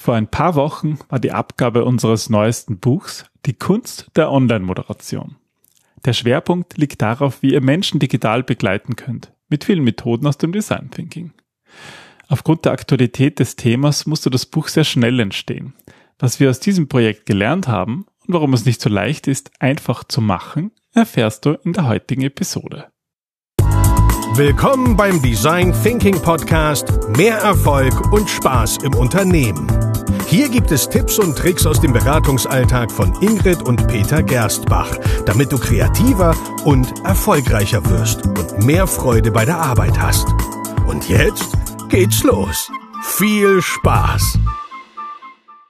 Vor ein paar Wochen war die Abgabe unseres neuesten Buchs Die Kunst der Online-Moderation. Der Schwerpunkt liegt darauf, wie ihr Menschen digital begleiten könnt, mit vielen Methoden aus dem Design Thinking. Aufgrund der Aktualität des Themas musste das Buch sehr schnell entstehen. Was wir aus diesem Projekt gelernt haben und warum es nicht so leicht ist, einfach zu machen, erfährst du in der heutigen Episode. Willkommen beim Design Thinking Podcast Mehr Erfolg und Spaß im Unternehmen. Hier gibt es Tipps und Tricks aus dem Beratungsalltag von Ingrid und Peter Gerstbach, damit du kreativer und erfolgreicher wirst und mehr Freude bei der Arbeit hast. Und jetzt geht's los. Viel Spaß!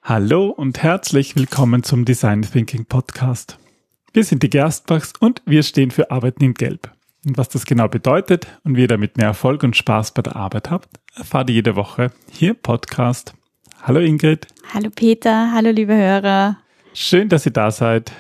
Hallo und herzlich willkommen zum Design Thinking Podcast. Wir sind die Gerstbachs und wir stehen für Arbeiten in Gelb. Und was das genau bedeutet und wie ihr damit mehr Erfolg und Spaß bei der Arbeit habt, erfahrt ihr jede Woche hier im Podcast. Hallo Ingrid. Hallo Peter, hallo liebe Hörer. Schön, dass ihr da seid.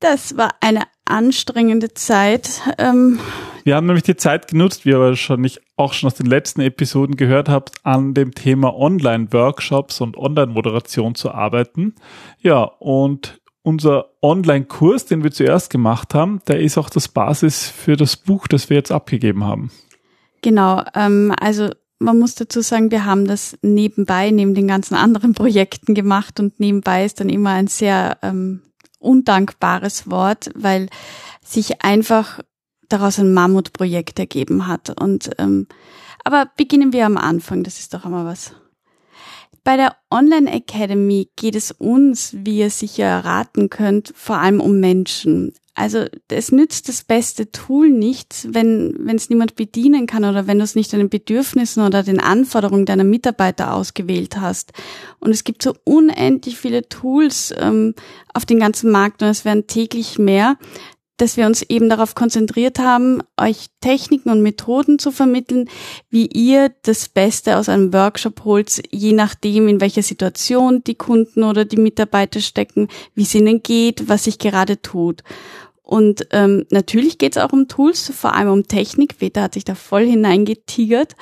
Das war eine anstrengende Zeit. Ähm wir haben nämlich die Zeit genutzt, wie ihr wahrscheinlich auch schon aus den letzten Episoden gehört habt, an dem Thema Online-Workshops und Online-Moderation zu arbeiten. Ja, und unser Online-Kurs, den wir zuerst gemacht haben, der ist auch das Basis für das Buch, das wir jetzt abgegeben haben. Genau, ähm, also man muss dazu sagen, wir haben das nebenbei, neben den ganzen anderen Projekten gemacht und nebenbei ist dann immer ein sehr ähm, undankbares Wort, weil sich einfach daraus ein Mammutprojekt ergeben hat. Und ähm, aber beginnen wir am Anfang, das ist doch einmal was. Bei der Online Academy geht es uns, wie ihr sicher erraten könnt, vor allem um Menschen. Also es nützt das beste Tool nichts, wenn wenn es niemand bedienen kann oder wenn du es nicht deinen Bedürfnissen oder den Anforderungen deiner Mitarbeiter ausgewählt hast. Und es gibt so unendlich viele Tools ähm, auf dem ganzen Markt und es werden täglich mehr dass wir uns eben darauf konzentriert haben, euch Techniken und Methoden zu vermitteln, wie ihr das Beste aus einem Workshop holt, je nachdem, in welcher Situation die Kunden oder die Mitarbeiter stecken, wie es ihnen geht, was sich gerade tut. Und ähm, natürlich geht es auch um Tools, vor allem um Technik. Peter hat sich da voll hineingetigert.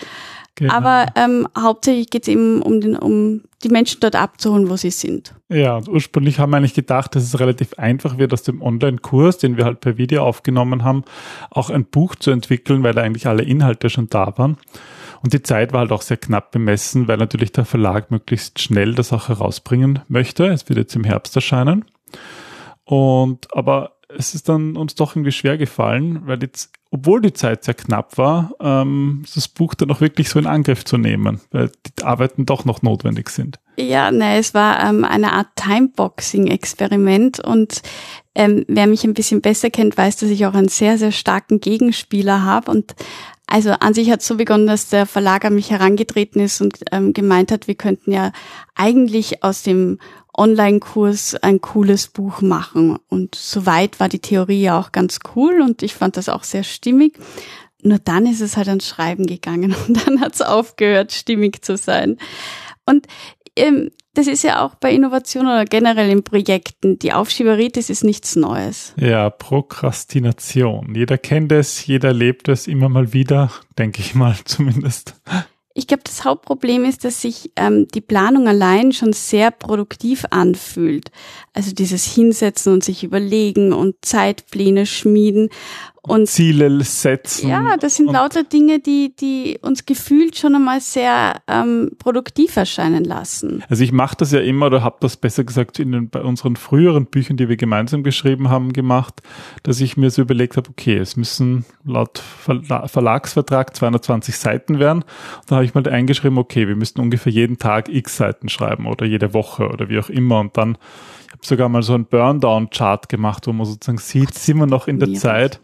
Genau. Aber ähm, hauptsächlich geht es eben um, den, um die Menschen dort abzuholen, wo sie sind. Ja, und ursprünglich haben wir eigentlich gedacht, dass es relativ einfach wird, aus dem Online-Kurs, den wir halt per Video aufgenommen haben, auch ein Buch zu entwickeln, weil da eigentlich alle Inhalte schon da waren. Und die Zeit war halt auch sehr knapp bemessen, weil natürlich der Verlag möglichst schnell das auch herausbringen möchte. Es wird jetzt im Herbst erscheinen. Und aber es ist dann uns doch irgendwie schwer gefallen, weil jetzt, obwohl die Zeit sehr knapp war, ähm, das Buch dann auch wirklich so in Angriff zu nehmen, weil die Arbeiten doch noch notwendig sind. Ja, ne, es war ähm, eine Art Timeboxing-Experiment und ähm, wer mich ein bisschen besser kennt, weiß, dass ich auch einen sehr, sehr starken Gegenspieler habe und also an sich hat es so begonnen, dass der Verlag an mich herangetreten ist und ähm, gemeint hat, wir könnten ja eigentlich aus dem Online-Kurs ein cooles Buch machen. Und soweit war die Theorie ja auch ganz cool und ich fand das auch sehr stimmig. Nur dann ist es halt ans Schreiben gegangen und dann hat es aufgehört, stimmig zu sein. Und das ist ja auch bei Innovation oder generell in Projekten. Die Aufschieberitis ist nichts Neues. Ja, Prokrastination. Jeder kennt es, jeder lebt es immer mal wieder, denke ich mal zumindest. Ich glaube, das Hauptproblem ist, dass sich ähm, die Planung allein schon sehr produktiv anfühlt. Also dieses Hinsetzen und sich überlegen und Zeitpläne schmieden und Ziele setzen. Ja, das sind lauter Dinge, die, die uns gefühlt schon einmal sehr ähm, produktiv erscheinen lassen. Also ich mache das ja immer oder habe das besser gesagt in den, bei unseren früheren Büchern, die wir gemeinsam geschrieben haben, gemacht, dass ich mir so überlegt habe, okay, es müssen laut Verla Verlagsvertrag 220 Seiten werden. Da habe ich mal eingeschrieben, okay, wir müssten ungefähr jeden Tag x Seiten schreiben oder jede Woche oder wie auch immer. Und dann ich habe sogar mal so einen Burndown-Chart gemacht, wo man sozusagen sieht, sind wir noch in der Zeit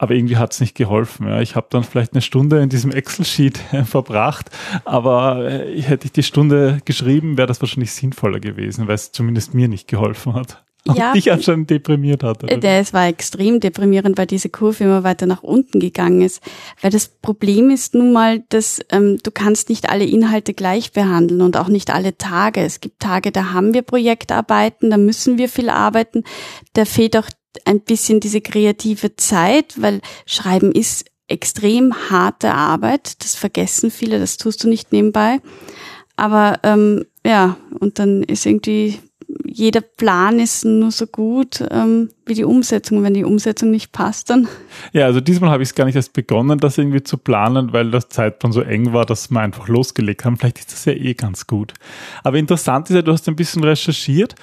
aber irgendwie hat es nicht geholfen. Ja. Ich habe dann vielleicht eine Stunde in diesem Excel-Sheet äh, verbracht, aber äh, hätte ich die Stunde geschrieben, wäre das wahrscheinlich sinnvoller gewesen, weil es zumindest mir nicht geholfen hat. Und ja, dich anscheinend deprimiert hat. Oder? Der, es war extrem deprimierend, weil diese Kurve immer weiter nach unten gegangen ist. Weil das Problem ist nun mal, dass ähm, du kannst nicht alle Inhalte gleich behandeln und auch nicht alle Tage. Es gibt Tage, da haben wir Projektarbeiten, da müssen wir viel arbeiten. Da fehlt auch ein bisschen diese kreative Zeit, weil Schreiben ist extrem harte Arbeit. Das vergessen viele, das tust du nicht nebenbei. Aber ähm, ja, und dann ist irgendwie jeder Plan ist nur so gut ähm, wie die Umsetzung. Wenn die Umsetzung nicht passt, dann. Ja, also diesmal habe ich es gar nicht erst begonnen, das irgendwie zu planen, weil das Zeitplan so eng war, dass wir einfach losgelegt haben. Vielleicht ist das ja eh ganz gut. Aber interessant ist ja, du hast ein bisschen recherchiert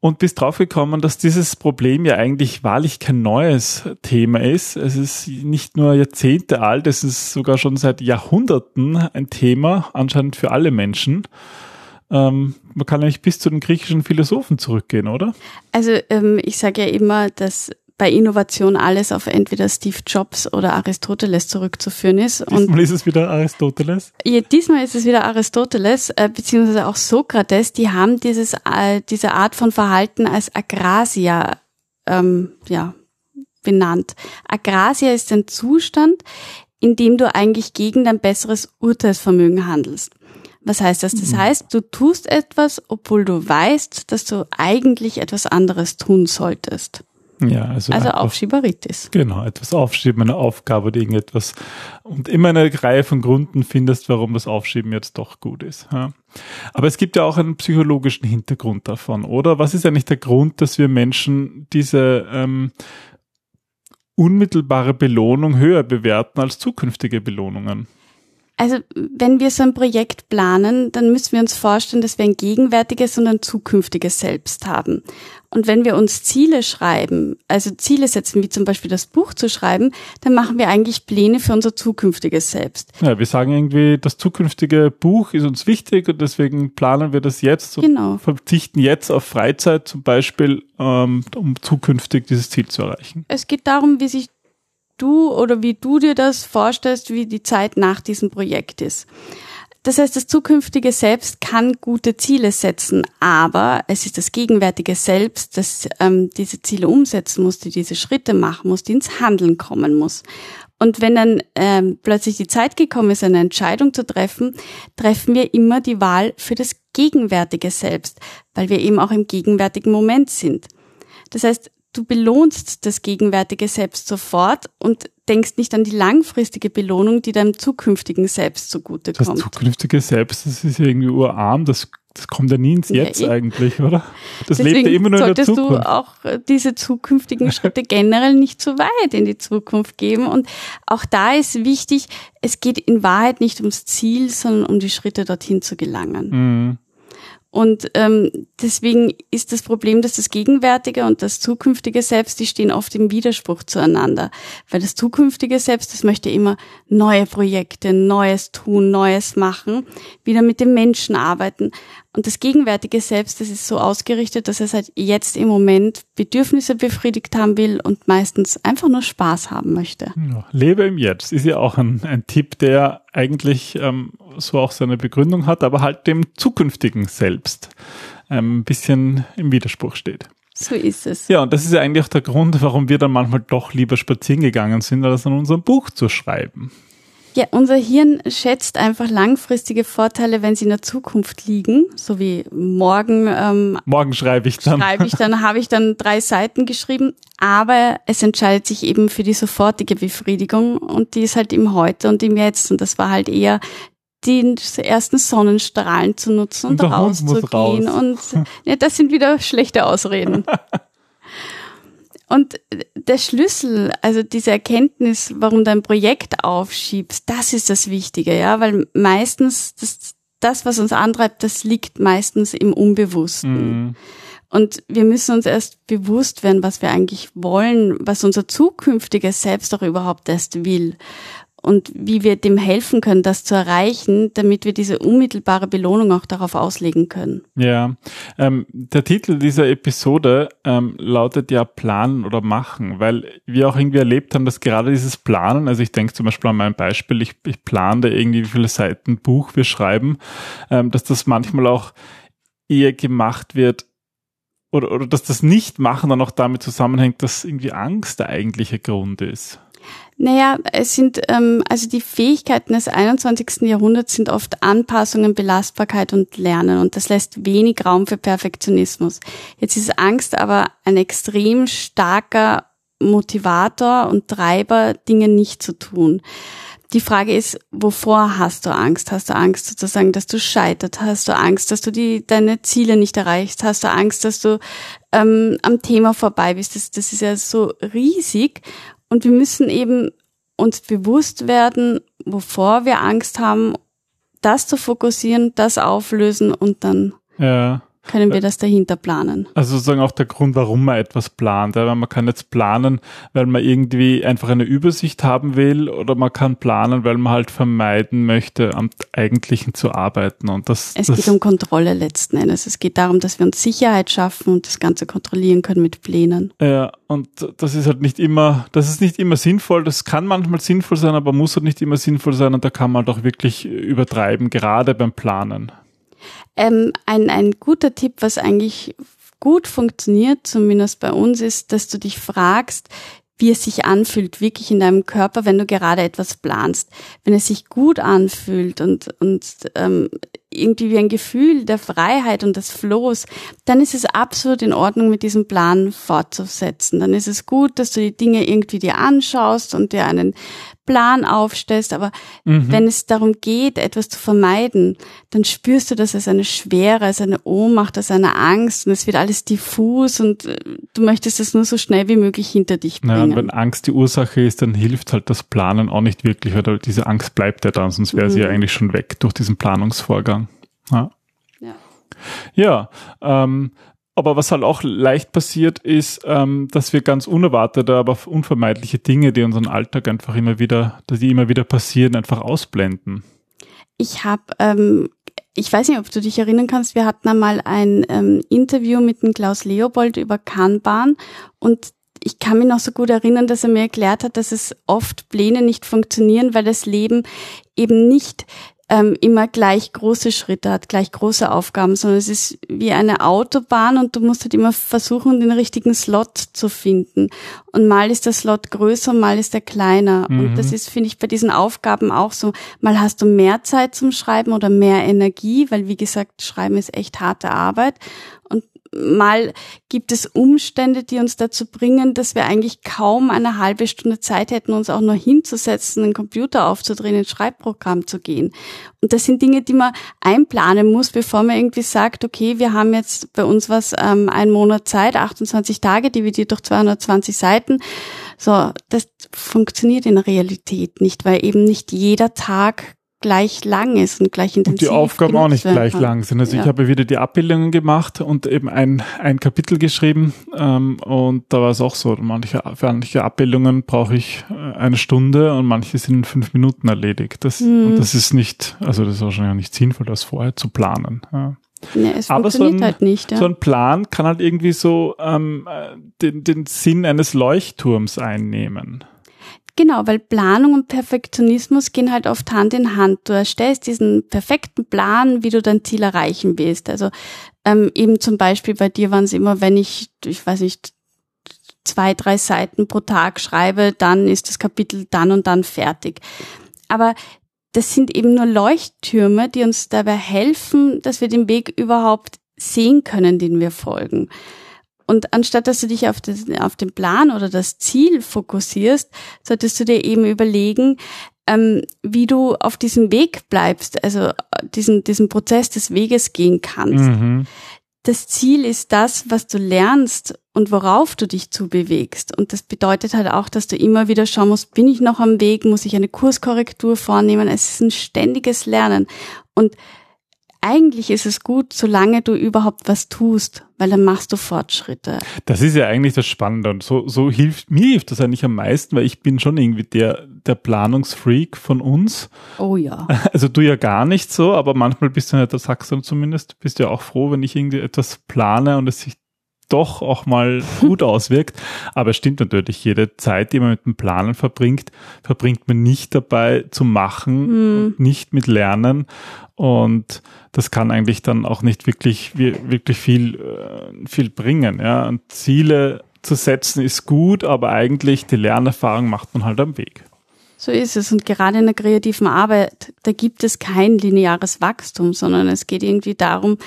und bist draufgekommen, dass dieses Problem ja eigentlich wahrlich kein neues Thema ist. Es ist nicht nur Jahrzehnte alt, es ist sogar schon seit Jahrhunderten ein Thema, anscheinend für alle Menschen. Ähm, man kann eigentlich bis zu den griechischen Philosophen zurückgehen, oder? Also ähm, ich sage ja immer, dass bei Innovation alles auf entweder Steve Jobs oder Aristoteles zurückzuführen ist. Diesmal und ist es wieder Aristoteles? Ja, diesmal ist es wieder Aristoteles, äh, beziehungsweise auch Sokrates. Die haben dieses, äh, diese Art von Verhalten als Agrasia ähm, ja, benannt. Agrasia ist ein Zustand, in dem du eigentlich gegen dein besseres Urteilsvermögen handelst. Was heißt das? Das mhm. heißt, du tust etwas, obwohl du weißt, dass du eigentlich etwas anderes tun solltest. Ja, also, also Aufschieberitis. Genau, etwas aufschieben, eine Aufgabe oder irgendetwas und immer eine Reihe von Gründen findest, warum das Aufschieben jetzt doch gut ist. Ja. Aber es gibt ja auch einen psychologischen Hintergrund davon, oder? Was ist eigentlich der Grund, dass wir Menschen diese ähm, unmittelbare Belohnung höher bewerten als zukünftige Belohnungen? Also wenn wir so ein Projekt planen, dann müssen wir uns vorstellen, dass wir ein gegenwärtiges und ein zukünftiges Selbst haben. Und wenn wir uns Ziele schreiben, also Ziele setzen, wie zum Beispiel das Buch zu schreiben, dann machen wir eigentlich Pläne für unser zukünftiges Selbst. Ja, wir sagen irgendwie, das zukünftige Buch ist uns wichtig und deswegen planen wir das jetzt und genau. verzichten jetzt auf Freizeit zum Beispiel, ähm, um zukünftig dieses Ziel zu erreichen. Es geht darum, wie sich du oder wie du dir das vorstellst, wie die Zeit nach diesem Projekt ist. Das heißt, das zukünftige Selbst kann gute Ziele setzen, aber es ist das gegenwärtige Selbst, das ähm, diese Ziele umsetzen muss, die diese Schritte machen muss, die ins Handeln kommen muss. Und wenn dann ähm, plötzlich die Zeit gekommen ist, eine Entscheidung zu treffen, treffen wir immer die Wahl für das gegenwärtige Selbst, weil wir eben auch im gegenwärtigen Moment sind. Das heißt, du belohnst das gegenwärtige Selbst sofort und denkst nicht an die langfristige Belohnung, die deinem zukünftigen Selbst zugutekommt. Das zukünftige Selbst, das ist ja irgendwie urarm, das, das kommt ja nie ins Jetzt ja, eigentlich, oder? Das lebt ja immer nur in der Zukunft. Solltest du auch äh, diese zukünftigen Schritte generell nicht zu weit in die Zukunft geben. Und auch da ist wichtig, es geht in Wahrheit nicht ums Ziel, sondern um die Schritte dorthin zu gelangen. Mhm. Und ähm, deswegen ist das Problem, dass das gegenwärtige und das zukünftige Selbst, die stehen oft im Widerspruch zueinander. Weil das zukünftige Selbst, das möchte immer neue Projekte, Neues tun, Neues machen, wieder mit dem Menschen arbeiten. Und das gegenwärtige Selbst, das ist so ausgerichtet, dass er seit jetzt im Moment Bedürfnisse befriedigt haben will und meistens einfach nur Spaß haben möchte. Ja, lebe im Jetzt ist ja auch ein, ein Tipp, der eigentlich ähm, so auch seine Begründung hat, aber halt dem zukünftigen Selbst ähm, ein bisschen im Widerspruch steht. So ist es. Ja, und das ist ja eigentlich auch der Grund, warum wir dann manchmal doch lieber spazieren gegangen sind, als an unserem Buch zu schreiben. Ja, unser Hirn schätzt einfach langfristige Vorteile, wenn sie in der Zukunft liegen, so wie morgen. Ähm, morgen schreibe ich dann. Schreibe ich dann, habe ich dann drei Seiten geschrieben, aber es entscheidet sich eben für die sofortige Befriedigung und die ist halt im Heute und im Jetzt und das war halt eher die ersten Sonnenstrahlen zu nutzen und, und rauszugehen raus. und ja, das sind wieder schlechte Ausreden. Und der Schlüssel, also diese Erkenntnis, warum du ein Projekt aufschiebst, das ist das Wichtige, ja, weil meistens das, das was uns antreibt, das liegt meistens im Unbewussten. Mhm. Und wir müssen uns erst bewusst werden, was wir eigentlich wollen, was unser zukünftiges Selbst auch überhaupt erst will und wie wir dem helfen können, das zu erreichen, damit wir diese unmittelbare Belohnung auch darauf auslegen können. Ja, ähm, der Titel dieser Episode ähm, lautet ja Planen oder Machen, weil wir auch irgendwie erlebt haben, dass gerade dieses Planen, also ich denke zum Beispiel an mein Beispiel, ich, ich plane irgendwie, wie viele Seiten Buch wir schreiben, ähm, dass das manchmal auch eher gemacht wird, oder, oder dass das Nicht-Machen dann auch damit zusammenhängt, dass irgendwie Angst der eigentliche Grund ist. Naja, es sind, ähm, also die Fähigkeiten des 21. Jahrhunderts sind oft Anpassungen, Belastbarkeit und Lernen und das lässt wenig Raum für Perfektionismus. Jetzt ist Angst aber ein extrem starker Motivator und Treiber, Dinge nicht zu tun. die Frage ist, wovor hast du Angst? Hast du Angst sozusagen, dass du scheitert? Hast du Angst, dass du die, deine Ziele nicht erreichst? Hast du Angst, dass du ähm, am Thema vorbei bist? Das, das ist ja so riesig. Und wir müssen eben uns bewusst werden, wovor wir Angst haben, das zu fokussieren, das auflösen und dann ja können wir das dahinter planen. Also sozusagen auch der Grund, warum man etwas plant. Ja, man kann jetzt planen, weil man irgendwie einfach eine Übersicht haben will oder man kann planen, weil man halt vermeiden möchte, am Eigentlichen zu arbeiten. Und das, es das geht um Kontrolle letzten Endes. Es geht darum, dass wir uns Sicherheit schaffen und das Ganze kontrollieren können mit Plänen. Ja, und das ist halt nicht immer, das ist nicht immer sinnvoll. Das kann manchmal sinnvoll sein, aber muss halt nicht immer sinnvoll sein und da kann man doch wirklich übertreiben, gerade beim Planen. Ähm, ein, ein guter Tipp, was eigentlich gut funktioniert, zumindest bei uns, ist, dass du dich fragst, wie es sich anfühlt, wirklich in deinem Körper, wenn du gerade etwas planst. Wenn es sich gut anfühlt und, und ähm, irgendwie wie ein Gefühl der Freiheit und des Flows, dann ist es absolut in Ordnung, mit diesem Plan fortzusetzen. Dann ist es gut, dass du die Dinge irgendwie dir anschaust und dir einen Plan aufstellst, aber mhm. wenn es darum geht, etwas zu vermeiden, dann spürst du das als eine Schwere, als eine Ohnmacht, als eine Angst und es wird alles diffus und äh, du möchtest es nur so schnell wie möglich hinter dich bringen. Ja, und wenn Angst die Ursache ist, dann hilft halt das Planen auch nicht wirklich, weil diese Angst bleibt ja dann, sonst wäre mhm. sie ja eigentlich schon weg durch diesen Planungsvorgang. Ja. Ja, ja ähm, aber was halt auch leicht passiert, ist, ähm, dass wir ganz unerwartete, aber unvermeidliche Dinge, die unseren Alltag einfach immer wieder, die immer wieder passieren, einfach ausblenden. Ich habe, ähm, ich weiß nicht, ob du dich erinnern kannst, wir hatten einmal ein ähm, Interview mit dem Klaus Leopold über Kanban und ich kann mich noch so gut erinnern, dass er mir erklärt hat, dass es oft Pläne nicht funktionieren, weil das Leben eben nicht ähm, immer gleich große Schritte hat, gleich große Aufgaben, sondern es ist wie eine Autobahn und du musst halt immer versuchen, den richtigen Slot zu finden. Und mal ist der Slot größer, mal ist er kleiner. Mhm. Und das ist, finde ich, bei diesen Aufgaben auch so. Mal hast du mehr Zeit zum Schreiben oder mehr Energie, weil wie gesagt, Schreiben ist echt harte Arbeit mal gibt es Umstände, die uns dazu bringen, dass wir eigentlich kaum eine halbe Stunde Zeit hätten, uns auch nur hinzusetzen, einen Computer aufzudrehen, ein Schreibprogramm zu gehen. Und das sind Dinge, die man einplanen muss, bevor man irgendwie sagt, okay, wir haben jetzt bei uns was, ähm, einen Monat Zeit, 28 Tage, dividiert durch 220 Seiten. So, das funktioniert in der Realität nicht, weil eben nicht jeder Tag gleich lang ist und gleich intensiv. Und die Aufgaben auch nicht gleich kann. lang sind. Also ja. ich habe wieder die Abbildungen gemacht und eben ein, ein Kapitel geschrieben ähm, und da war es auch so, manche, für manche Abbildungen brauche ich äh, eine Stunde und manche sind in fünf Minuten erledigt. Das, mhm. und das ist nicht, also das ist wahrscheinlich auch nicht sinnvoll, das vorher zu planen. Ja. Nee, es Aber so ein, halt nicht, ja. so ein Plan kann halt irgendwie so ähm, äh, den, den Sinn eines Leuchtturms einnehmen. Genau, weil Planung und Perfektionismus gehen halt oft Hand in Hand. Du erstellst diesen perfekten Plan, wie du dein Ziel erreichen willst. Also ähm, eben zum Beispiel bei dir waren es immer, wenn ich, ich weiß nicht, zwei, drei Seiten pro Tag schreibe, dann ist das Kapitel dann und dann fertig. Aber das sind eben nur Leuchttürme, die uns dabei helfen, dass wir den Weg überhaupt sehen können, den wir folgen. Und anstatt dass du dich auf, das, auf den Plan oder das Ziel fokussierst, solltest du dir eben überlegen, ähm, wie du auf diesem Weg bleibst, also äh, diesen, diesen Prozess des Weges gehen kannst. Mhm. Das Ziel ist das, was du lernst und worauf du dich zubewegst. Und das bedeutet halt auch, dass du immer wieder schauen musst, bin ich noch am Weg, muss ich eine Kurskorrektur vornehmen. Es ist ein ständiges Lernen. Und eigentlich ist es gut, solange du überhaupt was tust, weil dann machst du Fortschritte. Das ist ja eigentlich das Spannende und so, so hilft, mir hilft das eigentlich am meisten, weil ich bin schon irgendwie der, der Planungsfreak von uns. Oh ja. Also du ja gar nicht so, aber manchmal bist du ja, das sagst du zumindest, bist du ja auch froh, wenn ich irgendwie etwas plane und es sich doch auch mal gut auswirkt. Aber es stimmt natürlich, jede Zeit, die man mit dem Planen verbringt, verbringt man nicht dabei zu machen, mhm. nicht mit Lernen. Und das kann eigentlich dann auch nicht wirklich, wirklich viel, äh, viel bringen. Ja. Und Ziele zu setzen ist gut, aber eigentlich die Lernerfahrung macht man halt am Weg. So ist es. Und gerade in der kreativen Arbeit, da gibt es kein lineares Wachstum, sondern es geht irgendwie darum,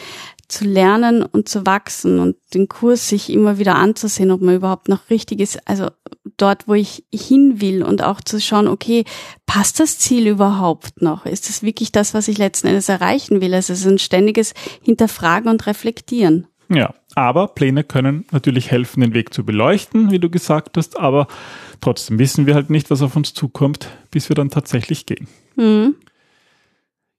zu lernen und zu wachsen und den Kurs sich immer wieder anzusehen, ob man überhaupt noch richtig ist, also dort, wo ich hin will und auch zu schauen, okay, passt das Ziel überhaupt noch? Ist das wirklich das, was ich letzten Endes erreichen will? Also es ist ein ständiges Hinterfragen und Reflektieren. Ja, aber Pläne können natürlich helfen, den Weg zu beleuchten, wie du gesagt hast, aber trotzdem wissen wir halt nicht, was auf uns zukommt, bis wir dann tatsächlich gehen. Mhm.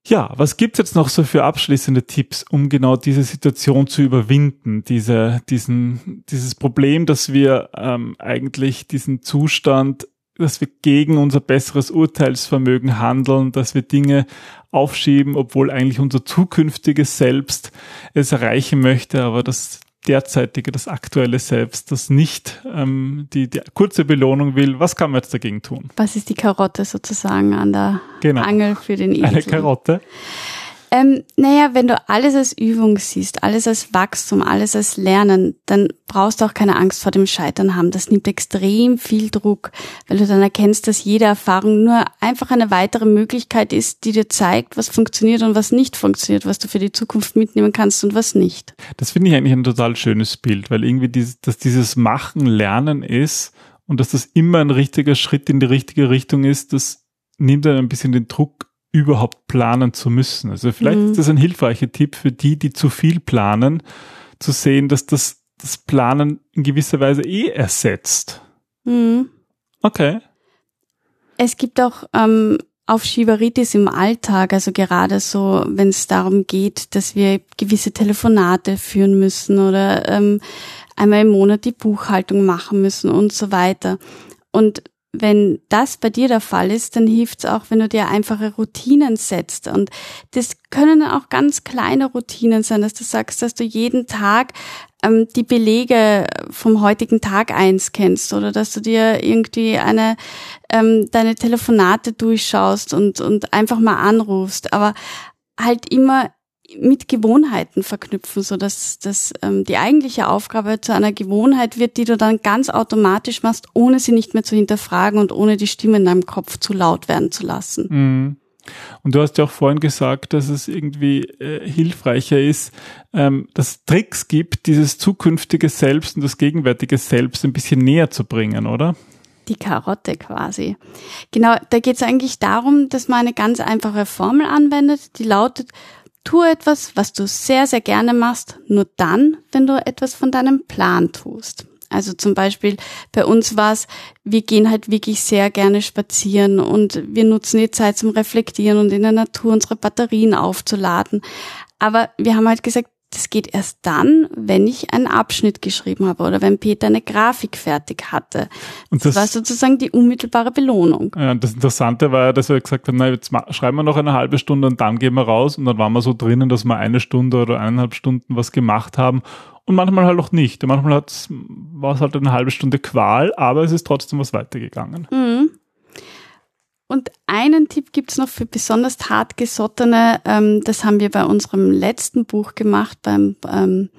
Ja, was gibt's jetzt noch so für abschließende Tipps, um genau diese Situation zu überwinden, diese, diesen, dieses Problem, dass wir ähm, eigentlich diesen Zustand, dass wir gegen unser besseres Urteilsvermögen handeln, dass wir Dinge aufschieben, obwohl eigentlich unser zukünftiges Selbst es erreichen möchte, aber das derzeitige, das aktuelle Selbst, das nicht ähm, die, die kurze Belohnung will, was kann man jetzt dagegen tun? Was ist die Karotte sozusagen an der genau. Angel für den Esel? Eine Karotte. Ähm, naja, wenn du alles als Übung siehst, alles als Wachstum, alles als Lernen, dann brauchst du auch keine Angst vor dem Scheitern haben. Das nimmt extrem viel Druck, weil du dann erkennst, dass jede Erfahrung nur einfach eine weitere Möglichkeit ist, die dir zeigt, was funktioniert und was nicht funktioniert, was du für die Zukunft mitnehmen kannst und was nicht. Das finde ich eigentlich ein total schönes Bild, weil irgendwie dieses, dass dieses Machen Lernen ist und dass das immer ein richtiger Schritt in die richtige Richtung ist, das nimmt dann ein bisschen den Druck überhaupt planen zu müssen. Also vielleicht mhm. ist das ein hilfreicher Tipp für die, die zu viel planen, zu sehen, dass das das Planen in gewisser Weise eh ersetzt. Mhm. Okay. Es gibt auch ähm, auf Schiberitis im Alltag, also gerade so, wenn es darum geht, dass wir gewisse Telefonate führen müssen oder ähm, einmal im Monat die Buchhaltung machen müssen und so weiter. Und wenn das bei dir der Fall ist, dann hilft es auch, wenn du dir einfache Routinen setzt. Und das können auch ganz kleine Routinen sein, dass du sagst, dass du jeden Tag ähm, die Belege vom heutigen Tag eins kennst oder dass du dir irgendwie eine ähm, deine Telefonate durchschaust und und einfach mal anrufst, aber halt immer mit Gewohnheiten verknüpfen, so dass, dass ähm, die eigentliche Aufgabe zu einer Gewohnheit wird, die du dann ganz automatisch machst, ohne sie nicht mehr zu hinterfragen und ohne die Stimme in deinem Kopf zu laut werden zu lassen. Mhm. Und du hast ja auch vorhin gesagt, dass es irgendwie äh, hilfreicher ist, ähm, dass Tricks gibt, dieses zukünftige Selbst und das gegenwärtige Selbst ein bisschen näher zu bringen, oder? Die Karotte quasi. Genau, da geht es eigentlich darum, dass man eine ganz einfache Formel anwendet, die lautet, tu etwas, was du sehr, sehr gerne machst, nur dann, wenn du etwas von deinem Plan tust. Also zum Beispiel bei uns war es, wir gehen halt wirklich sehr gerne spazieren und wir nutzen die Zeit zum Reflektieren und in der Natur unsere Batterien aufzuladen. Aber wir haben halt gesagt, das geht erst dann, wenn ich einen Abschnitt geschrieben habe oder wenn Peter eine Grafik fertig hatte. Und das, das war sozusagen die unmittelbare Belohnung. Ja, das Interessante war ja, dass wir gesagt haben, na, jetzt schreiben wir noch eine halbe Stunde und dann gehen wir raus und dann waren wir so drinnen, dass wir eine Stunde oder eineinhalb Stunden was gemacht haben und manchmal halt auch nicht. Und manchmal war es halt eine halbe Stunde Qual, aber es ist trotzdem was weitergegangen. Mhm. Und einen Tipp gibt's noch für besonders hartgesottene. Ähm, das haben wir bei unserem letzten Buch gemacht, beim ähm,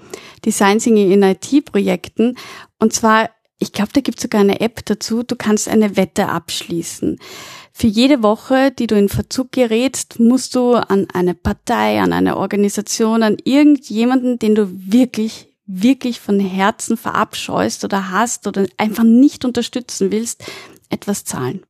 Design Thinking in IT-Projekten. Und zwar, ich glaube, da gibt's sogar eine App dazu. Du kannst eine Wette abschließen. Für jede Woche, die du in Verzug gerätst, musst du an eine Partei, an eine Organisation, an irgendjemanden, den du wirklich wirklich von Herzen verabscheust oder hast oder einfach nicht unterstützen willst, etwas zahlen.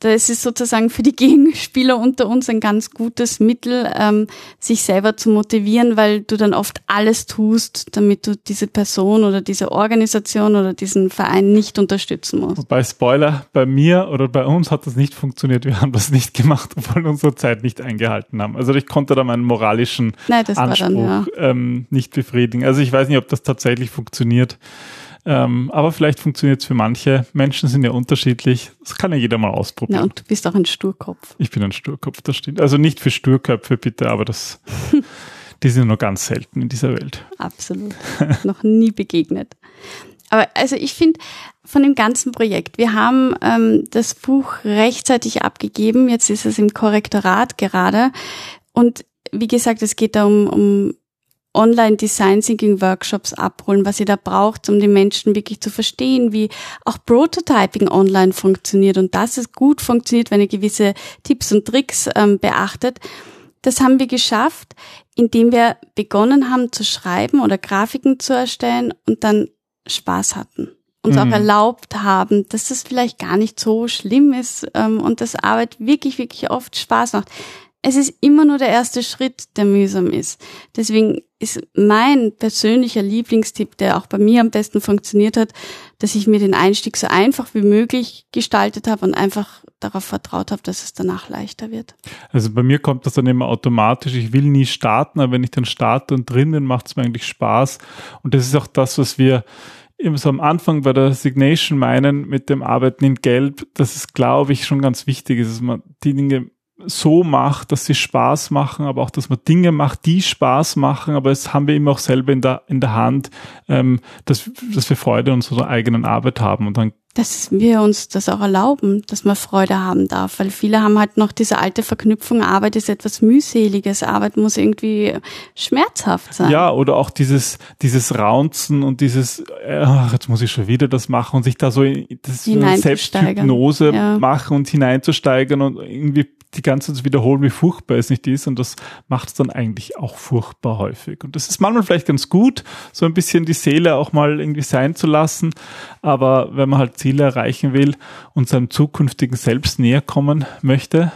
Das ist sozusagen für die Gegenspieler unter uns ein ganz gutes Mittel, ähm, sich selber zu motivieren, weil du dann oft alles tust, damit du diese Person oder diese Organisation oder diesen Verein nicht unterstützen musst. Bei Spoiler, bei mir oder bei uns hat das nicht funktioniert. Wir haben das nicht gemacht, obwohl wir unsere Zeit nicht eingehalten haben. Also ich konnte da meinen moralischen Nein, Anspruch dann, ja. ähm, nicht befriedigen. Also ich weiß nicht, ob das tatsächlich funktioniert. Ähm, aber vielleicht funktioniert es für manche. Menschen sind ja unterschiedlich. Das kann ja jeder mal ausprobieren. Ja, und du bist auch ein Sturkopf. Ich bin ein Sturkopf, das stimmt. Also nicht für Sturköpfe bitte, aber das, die sind nur ganz selten in dieser Welt. Absolut. Noch nie begegnet. Aber also ich finde von dem ganzen Projekt, wir haben ähm, das Buch rechtzeitig abgegeben, jetzt ist es im Korrektorat gerade. Und wie gesagt, es geht da um, um Online-Design-Thinking-Workshops abholen, was ihr da braucht, um die Menschen wirklich zu verstehen, wie auch Prototyping online funktioniert und dass es gut funktioniert, wenn ihr gewisse Tipps und Tricks ähm, beachtet. Das haben wir geschafft indem wir begonnen haben zu schreiben oder Grafiken zu erstellen und dann Spaß hatten. Uns mhm. auch erlaubt haben, dass das vielleicht gar nicht so schlimm ist ähm, und dass Arbeit wirklich, wirklich oft Spaß macht. Es ist immer nur der erste Schritt, der mühsam ist. Deswegen ist mein persönlicher Lieblingstipp, der auch bei mir am besten funktioniert hat, dass ich mir den Einstieg so einfach wie möglich gestaltet habe und einfach darauf vertraut habe, dass es danach leichter wird. Also bei mir kommt das dann immer automatisch. Ich will nie starten, aber wenn ich dann starte und drin bin, macht es mir eigentlich Spaß. Und das ist auch das, was wir immer so am Anfang bei der Signation meinen mit dem Arbeiten in Gelb, dass es, glaube ich, schon ganz wichtig ist, dass man die Dinge so macht, dass sie Spaß machen, aber auch, dass man Dinge macht, die Spaß machen, aber es haben wir immer auch selber in der, in der Hand, ähm, dass, dass wir Freude an unserer eigenen Arbeit haben. Und dann dass wir uns das auch erlauben, dass man Freude haben darf, weil viele haben halt noch diese alte Verknüpfung, Arbeit ist etwas mühseliges, Arbeit muss irgendwie schmerzhaft sein. Ja, oder auch dieses dieses Raunzen und dieses ach, jetzt muss ich schon wieder das machen und sich da so das Selbsthypnose ja. machen und hineinzusteigern und irgendwie die ganze Zeit wiederholen, wie furchtbar es nicht ist. Und das macht es dann eigentlich auch furchtbar häufig. Und das ist manchmal vielleicht ganz gut, so ein bisschen die Seele auch mal irgendwie sein zu lassen. Aber wenn man halt Ziele erreichen will und seinem zukünftigen Selbst näher kommen möchte,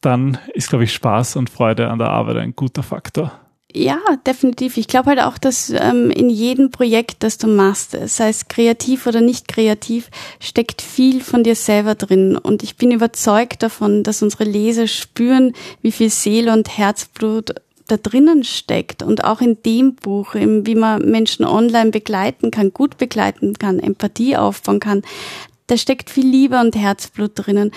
dann ist, glaube ich, Spaß und Freude an der Arbeit ein guter Faktor. Ja, definitiv. Ich glaube halt auch, dass ähm, in jedem Projekt, das du machst, sei es kreativ oder nicht kreativ, steckt viel von dir selber drin. Und ich bin überzeugt davon, dass unsere Leser spüren, wie viel Seele und Herzblut da drinnen steckt. Und auch in dem Buch, wie man Menschen online begleiten kann, gut begleiten kann, Empathie aufbauen kann, da steckt viel Liebe und Herzblut drinnen.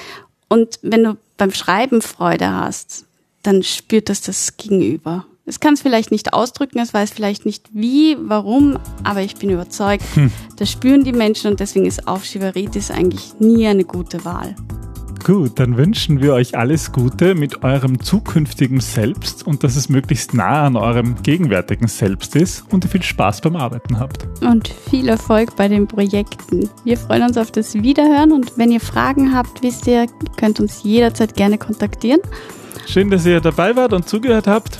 Und wenn du beim Schreiben Freude hast, dann spürt das das Gegenüber. Es kann es vielleicht nicht ausdrücken, es weiß vielleicht nicht wie, warum, aber ich bin überzeugt, hm. das spüren die Menschen und deswegen ist Aufschieberitis eigentlich nie eine gute Wahl. Gut, dann wünschen wir euch alles Gute mit eurem zukünftigen Selbst und dass es möglichst nah an eurem gegenwärtigen Selbst ist und ihr viel Spaß beim Arbeiten habt. Und viel Erfolg bei den Projekten. Wir freuen uns auf das Wiederhören und wenn ihr Fragen habt, wisst ihr, ihr könnt uns jederzeit gerne kontaktieren. Schön, dass ihr dabei wart und zugehört habt.